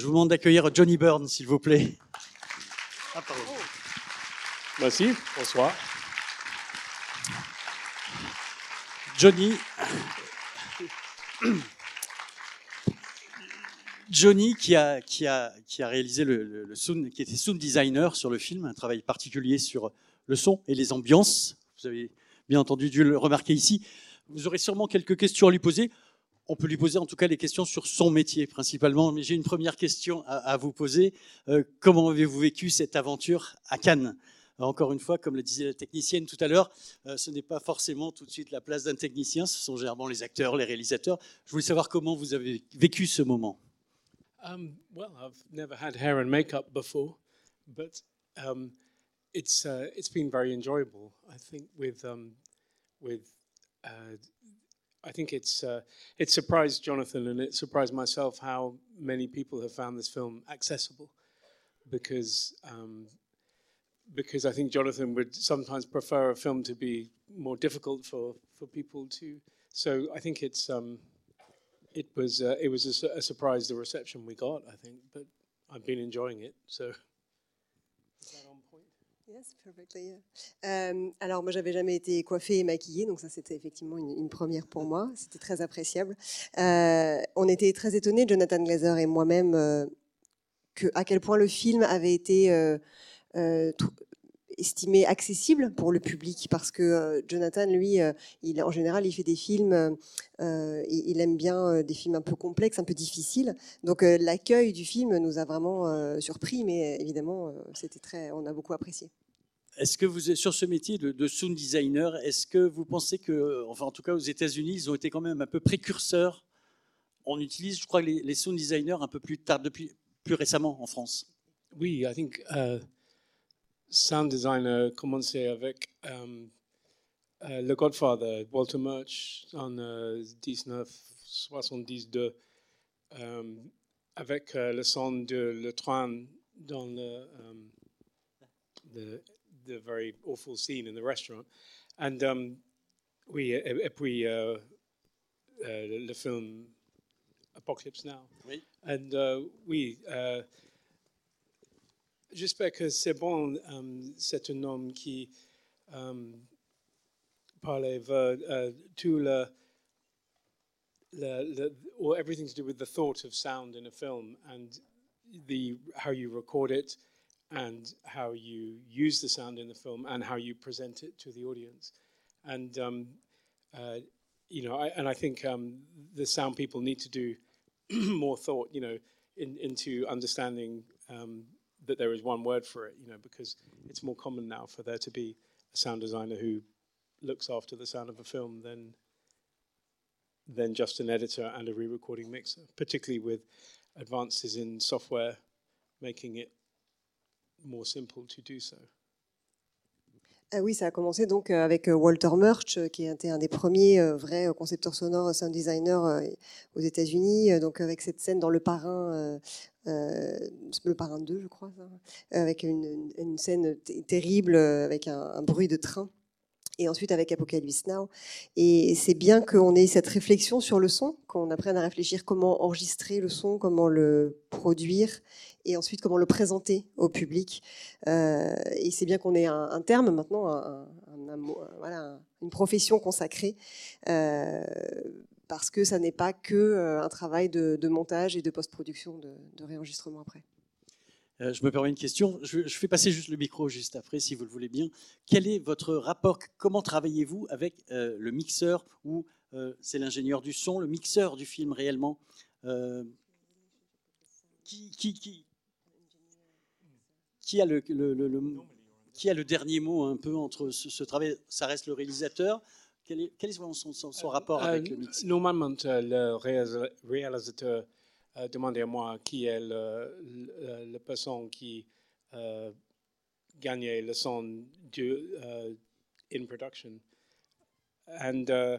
Je vous demande d'accueillir Johnny Byrne, s'il vous plaît. Ah, pardon. Merci, bonsoir. Johnny. Johnny qui a, qui a, qui a réalisé le, le, sound, qui était sound designer sur le film, un travail particulier sur le son et les ambiances. Vous avez bien entendu dû le remarquer ici. Vous aurez sûrement quelques questions à lui poser. On peut lui poser en tout cas des questions sur son métier principalement. Mais j'ai une première question à, vous poser. Euh, comment avez-vous vécu cette aventure à Cannes? Encore une fois, comme le disait la technicienne tout à l'heure, euh, ce n'est pas forcément tout de suite la place d'un technicien, ce sont généralement les acteurs, les réalisateurs. Je voulais savoir comment vous avez vécu ce moment. Um, well, I've never had hair and makeup before, but um, it's uh, it's been very enjoyable. I think with um, uh, I think it's uh, it surprised Jonathan and it surprised myself how many people have found this film accessible, because um, because I think Jonathan would sometimes prefer a film to be more difficult for for people to. So I think it's um, it was uh, it was a, a, surprise the reception we got. I think, but I've been enjoying it. So. Yes, perfectly. Euh, alors moi, j'avais jamais été coiffée et maquillée, donc ça c'était effectivement une, première pour moi. C'était très appréciable. Euh, on était très étonnés, Jonathan Glazer et moi-même, euh, à quel point le film avait été estimé accessible pour le public parce que euh, Jonathan, lui, euh, il, en général, il fait des films, euh, il, aime bien des films un peu complexes, un peu difficiles. Donc l'accueil du film nous a vraiment surpris, mais évidemment, c'était très, on a beaucoup apprécié. Est-ce que vous êtes sur ce métier de, sound designer Est-ce que vous pensez que, enfin en tout cas aux États-Unis, ils ont été quand même un peu précurseurs? On utilise, je crois, les, les sound designers un peu plus tard, depuis plus récemment en France. Oui, I think. Uh, sound designer commencé avec um, uh, Le Godfather, Walter Murch, en uh, 1972, um, avec uh, le son de le train dans le um, the, the very awful scene in the restaurant. And um, oui, et, et puis uh, uh, le film Apocalypse Now. Oui. And uh, oui, uh, J'espère que c'est bon. Um, c'est un homme qui um, parlait de uh, tout le, le, le, or everything to do with the thought of sound in a film and the how you record it and how you use the sound in the film and how you present it to the audience. And um, uh, you know, I, and I think um, the sound people need to do more thought, you know, in, into understanding um, that there is one word for it, you know, because it's more common now for there to be a sound designer who looks after the sound of a film than than just an editor and a re-recording mixer, particularly with advances in software making it more simple to do so. Ah oui, ça a commencé donc euh, avec euh, Walter Murch, euh, qui était un des premiers vrais concepteurs sonores, sound designers aux États-Unis. Donc avec cette scène dans Le Parrain, Le Parrain 2, je crois, avec une, scène terrible avec un, bruit de train. Et ensuite avec Apocalypse Now. Et c'est bien qu'on ait cette réflexion sur le son, qu'on apprenne à réfléchir comment enregistrer le son, comment le produire et ensuite comment le présenter au public. Euh, et c'est bien qu'on ait un, terme maintenant, une profession consacrée, euh, parce que ça n'est pas que euh, un travail de, montage et de post-production, de, réenregistrement après. je me permets une question. Je, fais passer juste le micro juste après, si vous le voulez bien. Quel est votre rapport? Comment travaillez-vous avec le mixeur ou c'est l'ingénieur du son, le mixeur du film réellement? Qui, a le, dernier mot un peu entre ce travail? Ça reste le réalisateur. Quel est, quel est son, son, son, rapport avec le mix? Normalement, le réalisateur euh, demandait à moi qui est le, le, personne qui euh, gagnait le son de, uh, in production. And uh,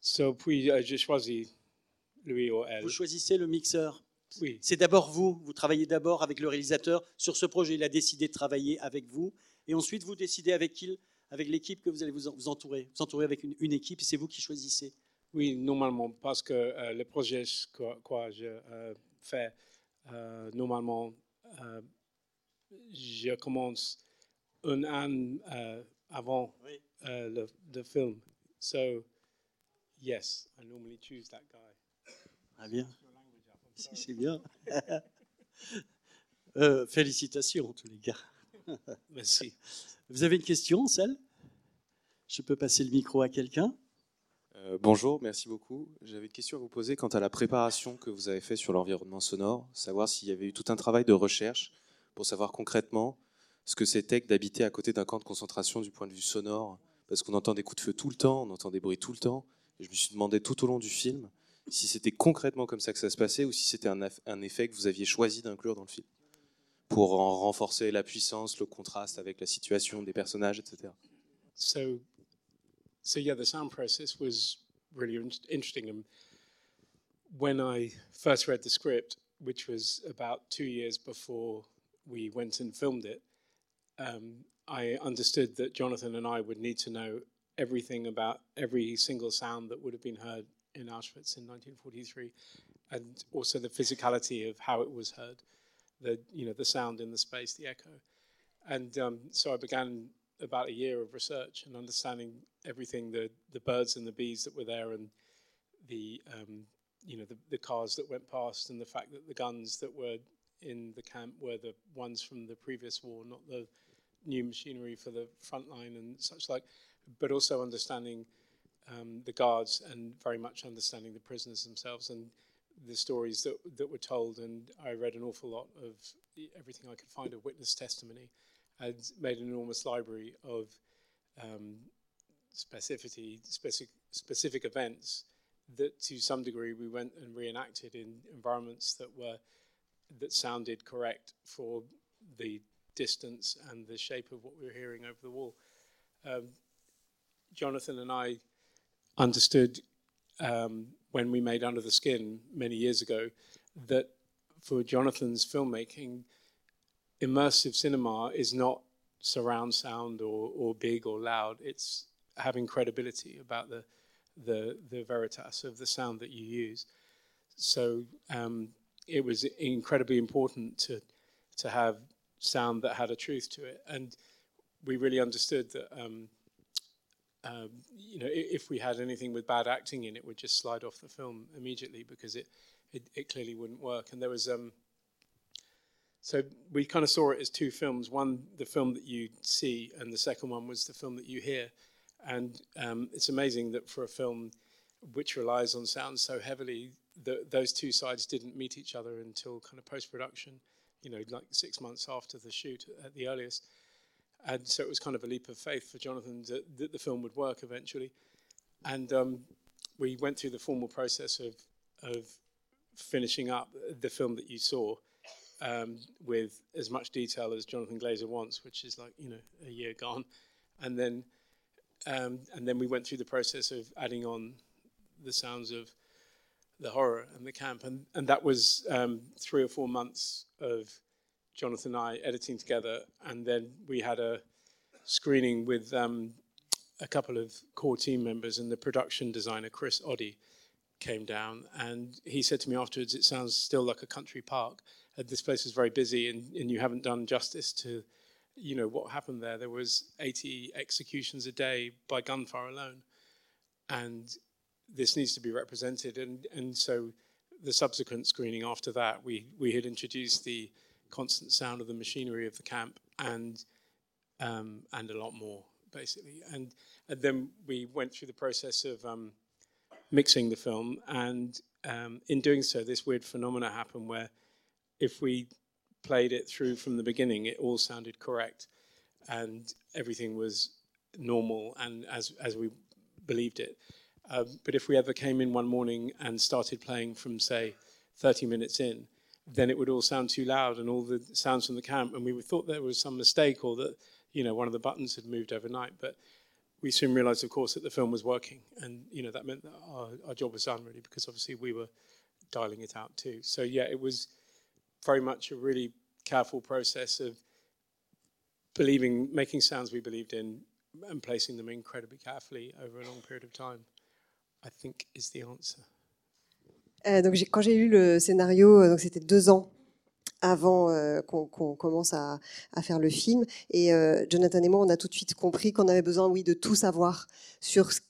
so, puis j'ai choisi lui ou elle. Vous choisissez le mixeur oui. C'est d'abord vous, vous travaillez d'abord avec le réalisateur sur ce projet, il a décidé de travailler avec vous, et ensuite vous décidez avec qui, avec l'équipe que vous allez vous, entourer, vous entourer avec une, équipe, et c'est vous qui choisissez. Oui, normalement, parce que euh, le projet que quoi je euh, fais euh, normalement, je commence un an avant Oui. le, the film. So, yes, I normally choose that guy. Ah bien. Si, c'est bien. Félicitations en tous les cas. Merci. Vous avez une question, celle? Je peux passer le micro à quelqu'un? Euh, bonjour, merci beaucoup. J'avais une question à vous poser quant à la préparation que vous avez fait sur l'environnement sonore, savoir s'il y avait eu tout un travail de recherche pour savoir concrètement ce que c'était que d'habiter à côté d'un camp de concentration du point de vue sonore, parce qu'on entend des coups de feu tout le temps, on entend des bruits tout le temps, et je me suis demandé tout au long du film si c'était concrètement comme ça que ça se passait ou si c'était un effet que vous aviez choisi d'inclure dans le film, pour en renforcer la puissance, le contraste avec la situation des personnages, etc. So, so yeah, the sound process was really interesting. And when I first read the script, which was about two years before we went and filmed it, um, I understood that Jonathan and I would need to know everything about every single sound that would have been heard in Auschwitz in 1943, and also the physicality of how it was heard, the you know the sound in the space, the echo, and um, so I began about a year of research and understanding everything the the birds and the bees that were there and the um, you know the, the cars that went past and the fact that the guns that were in the camp were the ones from the previous war, not the new machinery for the front line and such like, but also understanding um, the guards and very much understanding the prisoners themselves. And the stories that, that were told. And I read an awful lot of everything I could find of witness testimony and made an enormous library of um, specificity, specific, specific events that to some degree we went and reenacted in environments that were that sounded correct for the distance and the shape of what we were hearing over the wall. Um, Jonathan and I understood um, when we made Under the Skin many years ago that for Jonathan's filmmaking, immersive cinema is not surround sound or, or big or loud. It's having credibility about the, the, the veritas of the sound that you use. So um, it was incredibly important to, to have sound that had a truth to it. And we really understood that, um, um, you know, if we had anything with bad acting in it, would just slide off the film immediately because it, it, it clearly wouldn't work. And there was, um, so we kind of saw it as two films. One, the film that you see, and the second one was the film that you hear. And um, it's amazing that for a film which relies on sound so heavily, the, those two sides didn't meet each other until kind of post production, you know, like six months after the shoot at the earliest. And so it was kind of a leap of faith for Jonathan that, that the film would work eventually. And um, we went through the formal process of, of finishing up the film that you saw um, with as much detail as Jonathan Glazer wants, which is like, you know, a year gone. And then, um, and then we went through the process of adding on the sounds of the horror and the camp, and and that was um, three or four months of Jonathan and I editing together, and then we had a screening with um, a couple of core team members, and the production designer Chris Oddy came down, and he said to me afterwards, "It sounds still like a country park. Uh, this place is very busy, and, and you haven't done justice to." You know what happened there. There was 80 executions a day by gunfire alone, and this needs to be represented. And, and so the subsequent screening after that, we, we had introduced the constant sound of the machinery of the camp and, um, and a lot more, basically. And, and then we went through the process of um, mixing the film. And um, in doing so, this weird phenomena happened where if we played it through from the beginning, it all sounded correct and everything was normal and as, as we believed it. Um, but if we ever came in one morning and started playing from, say, 30 minutes in, then it would all sound too loud and all the sounds from the camp, and we thought there was some mistake or that, you know, one of the buttons had moved overnight. But we soon realized, of course, that the film was working, and you know that meant that our, our job was done really because obviously we were dialing it out too. So yeah, it was very much a really careful process of believing, making sounds we believed in, and placing them incredibly carefully over a long period of time. I think is the answer. Euh, donc quand j'ai lu le scénario, euh, c'était deux ans avant euh, qu'on commence à, faire le film. Et Jonathan et moi, on a tout de suite compris qu'on avait besoin, oui, de tout savoir sur ce,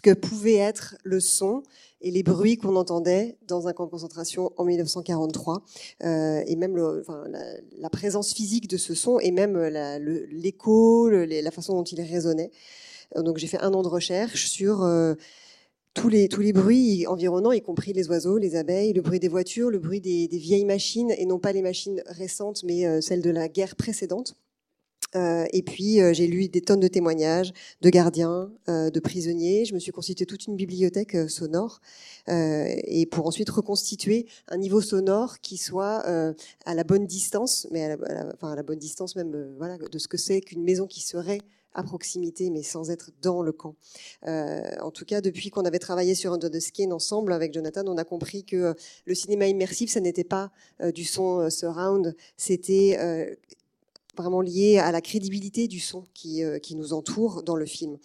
que pouvait être le son et les bruits qu'on entendait dans un camp de concentration en 1943, euh, et même la, présence physique de ce son, et même l'écho, la, façon dont il résonnait. Donc j'ai fait un an de recherche sur tous les, tous les bruits environnants, y compris les oiseaux, les abeilles, le bruit des voitures, le bruit des, vieilles machines, et non pas les machines récentes, mais euh, celles de la guerre précédente. Euh, et puis euh, j'ai lu des tonnes de témoignages de gardiens, de prisonniers. Je me suis constitué toute une bibliothèque sonore et pour ensuite reconstituer un niveau sonore qui soit à la bonne distance, mais à la, enfin, à la bonne distance même voilà, de ce que c'est qu'une maison qui serait à proximité, mais sans être dans le camp. Euh, en tout cas, depuis qu'on avait travaillé sur Under the Skin ensemble avec Jonathan, on a compris que euh, le cinéma immersif, ça n'était pas euh, du son surround, c'était vraiment lié à la crédibilité du son qui, euh, qui nous entoure dans le film.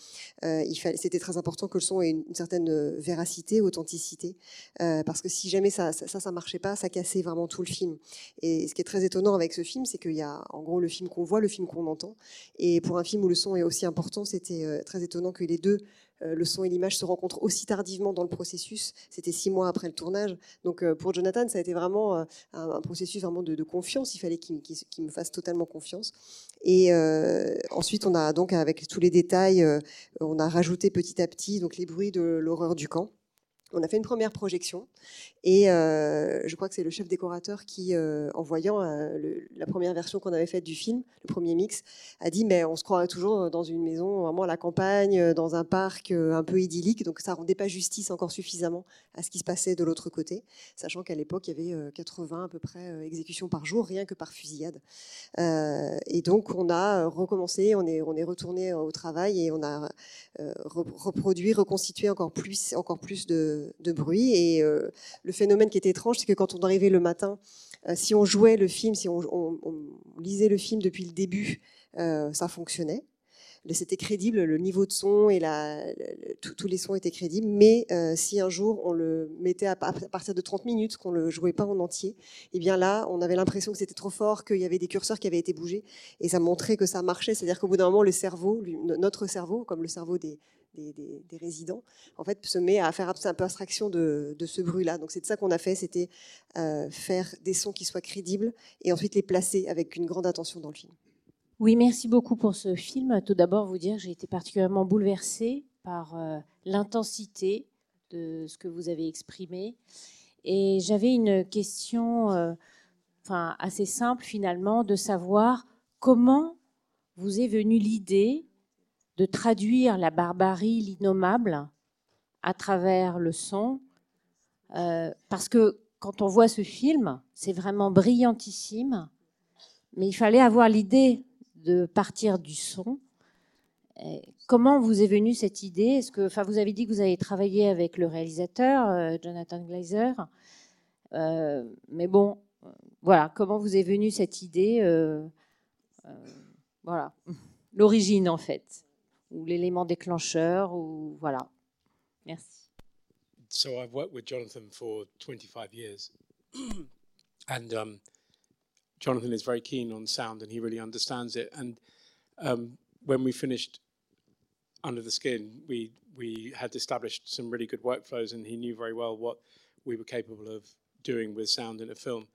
Euh, C'était très important que le son ait une, certaine véracité, authenticité, euh, parce que si jamais ça, ça, ça, marchait pas, ça cassait vraiment tout le film. Et ce qui est très étonnant avec ce film, c'est qu'il y a en gros le film qu'on voit, le film qu'on entend. Et pour un film où le son est aussi important, c'était très étonnant que les deux le son et l'image se rencontrent aussi tardivement dans le processus. C'était six mois après le tournage. Donc euh, pour Jonathan, ça a été vraiment euh, un, processus vraiment de, confiance. Il fallait qu'il me fasse totalement confiance. Et ensuite, on a donc avec tous les détails, on a rajouté petit à petit donc les bruits de l'horreur du camp. On a fait une première projection et euh, je crois que c'est le chef décorateur qui, euh, en voyant euh, la première version qu'on avait faite du film, le premier mix, a dit mais on se croirait toujours dans une maison vraiment à la campagne, dans un parc un peu idyllique. Donc ça rendait pas justice encore suffisamment à ce qui se passait de l'autre côté, sachant qu'à l'époque il y avait 80 à peu près exécutions par jour, rien que par fusillade. et donc on a recommencé, on est, on est retourné au travail et on a reproduit, reconstitué encore plus, encore plus de, de bruit et le phénomène qui était étrange, c'est que quand on arrivait le matin, euh, si on jouait le film, si on, lisait le film depuis le début, euh, ça fonctionnait. C'était crédible, le niveau de son et tous les sons étaient crédibles. Mais euh, si un jour on le mettait à, partir de 30 minutes, qu'on le jouait pas en entier, eh bien là, on avait l'impression que c'était trop fort, qu'il y avait des curseurs qui avaient été bougés, et ça montrait que ça marchait. C'est-à-dire qu'au bout d'un moment, le cerveau, notre cerveau, comme le cerveau des, des, résidents, en fait, se met à faire un peu abstraction de, ce bruit-là. Donc c'est de ça qu'on a fait, c'était euh, faire des sons qui soient crédibles et ensuite les placer avec une grande attention dans le film. Oui, merci beaucoup pour ce film. Tout d'abord, vous dire, j'ai été particulièrement bouleversée par euh, l'intensité de ce que vous avez exprimé. Et j'avais une question euh, enfin, assez simple finalement de savoir comment vous est venue l'idée de traduire la barbarie, l'innommable, à travers le son. Euh, parce que quand on voit ce film, c'est vraiment brillantissime, mais il fallait avoir l'idée de partir du son. comment vous est venue cette idée? Enfin, vous avez dit que vous avez travaillé avec le réalisateur euh, Jonathan Glazer, euh, mais bon, voilà, comment vous est venue cette idée Voilà, l'origine en fait ou l'élément déclencheur ou voilà. Merci. So I've worked with Jonathan for 25 years, and um, Jonathan is very keen on sound, and he really understands it. And um, when we finished Under the Skin, we we had established some really good workflows, and he knew very well what we were capable of doing with sound in a film.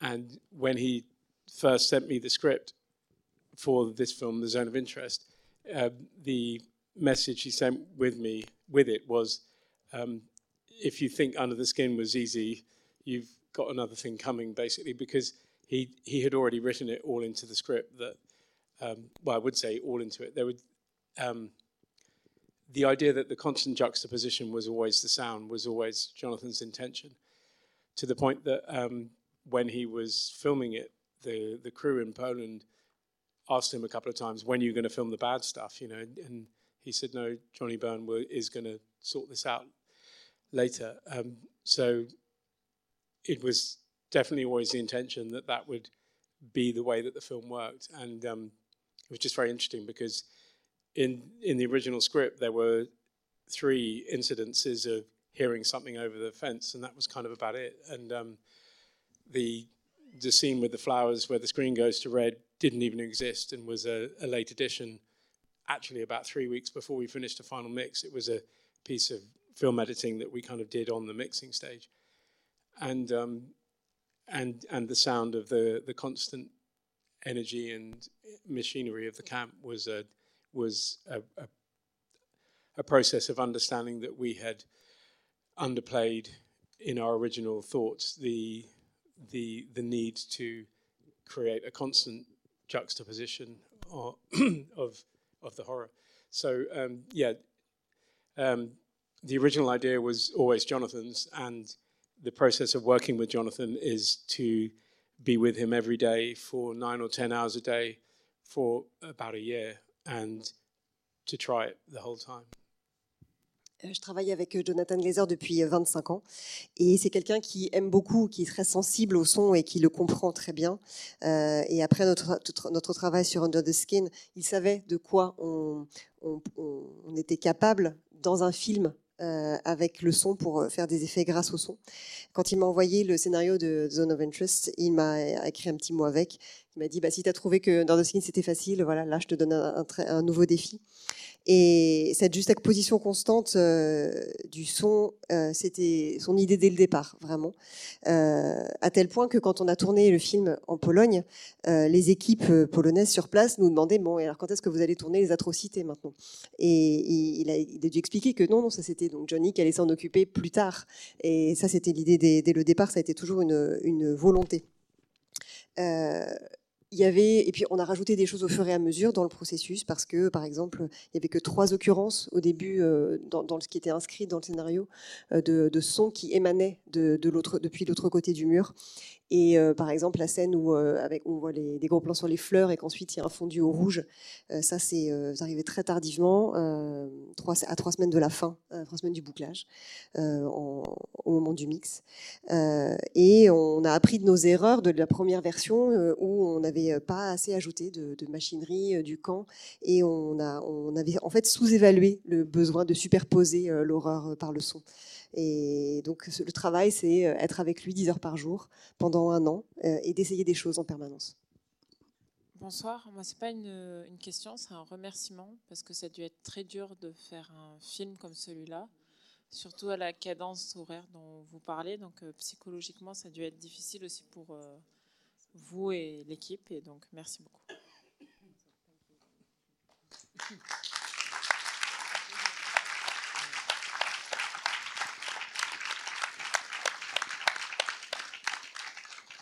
And when he first sent me the script for this film, The Zone of Interest, uh, the message he sent with me with it was, um, if you think Under the Skin was easy, you've got another thing coming, basically, because he he had already written it all into the script. That um, well, I would say all into it. There would um, the idea that the constant juxtaposition was always the sound was always Jonathan's intention, to the point that um, when he was filming it, the the crew in Poland asked him a couple of times, when are you going to film the bad stuff? You know, and he said, no, Johnny Byrne is going to sort this out later. Um, so it was definitely always the intention that that would be the way that the film worked. And um, it was just very interesting because in in the original script there were three incidences of hearing something over the fence, and that was kind of about it. And um, the the scene with the flowers where the screen goes to red didn't even exist and was a, a late addition. Actually, about three weeks before we finished the final mix, it was a piece of film editing that we kind of did on the mixing stage, and um, and and the sound of the the constant energy and machinery of the camp was a was a, a, a process of understanding that we had underplayed in our original thoughts the the the need to create a constant juxtaposition of of, of the horror. So um, yeah, um, the original idea was always Jonathan's, and the process of working with Jonathan is to be with him every day for nine or ten hours a day for about a year, and to try it the whole time. Euh, je travaille avec euh, Jonathan Glazer depuis 25 euh, ans et c'est quelqu'un qui aime beaucoup, qui est très sensible au son et qui le comprend très bien. et après notre, notre travail sur Under the Skin, il savait de quoi on, on, était capable dans un film avec le son pour faire des effets grâce au son. Quand il m'a envoyé le scénario de Zone of Interest, il m'a écrit un petit mot avec. Il m'a dit bah, si tu as trouvé que Under the Skin c'était facile, voilà, là je te donne un, nouveau défi. Et cette juxtaposition constante euh, du son, euh, c'était son idée dès le départ, vraiment. Euh, à tel point que quand on a tourné le film en Pologne, les équipes polonaises sur place nous demandaient bon, alors quand est-ce que vous allez tourner les atrocités maintenant? Et, il, a, dû expliquer que non, non, ça c'était donc Johnny qui allait s'en occuper plus tard. Et ça, c'était l'idée dès, le départ, ça a été toujours une, volonté. Euh, et puis on a rajouté des choses au fur et à mesure dans le processus parce que, par exemple, il n'y avait que trois occurrences au début euh, dans, ce qui était inscrit dans le scénario euh, de, sons qui émanaient depuis l'autre côté du mur. Et euh, par exemple, la scène où euh, on voit des gros plans sur les fleurs et qu'ensuite il y a un fondu au rouge, euh, ça c'est arrivé très tardivement, à trois semaines de la fin, trois semaines du bouclage, au moment du mix. et on a appris de nos erreurs de la première version où on n'avait pas assez ajouté de, machinerie du camp et on avait en fait sous-évalué le besoin de superposer l'horreur par le son. Et donc le travail, c'est euh, être avec lui 10 heures par jour pendant un an euh, et d'essayer des choses en permanence. Bonsoir, moi c'est pas une, une question, c'est un remerciement parce que ça a dû être très dur de faire un film comme celui-là, surtout à la cadence horaire dont vous parlez. Donc euh, psychologiquement, ça a dû être difficile aussi pour vous et l'équipe. Et donc merci beaucoup.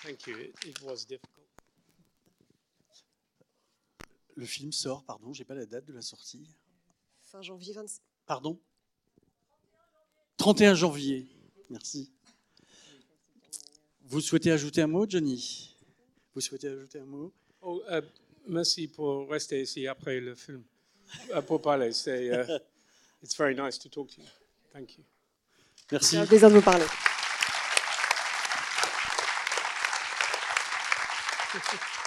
Thank you. It, it was difficult. Le film sort, pardon, j'ai pas la date de la sortie. Fin janvier 26. Pardon? 31 janvier. Merci. Vous souhaitez ajouter un mot, Johnny? Vous souhaitez ajouter un mot? Oh, uh, Merci pour rester ici après le film. Uh, pour parler. C'est, uh, it's very nice to talk to you. Thank you. Merci. C'est un plaisir de vous parler. Gracias.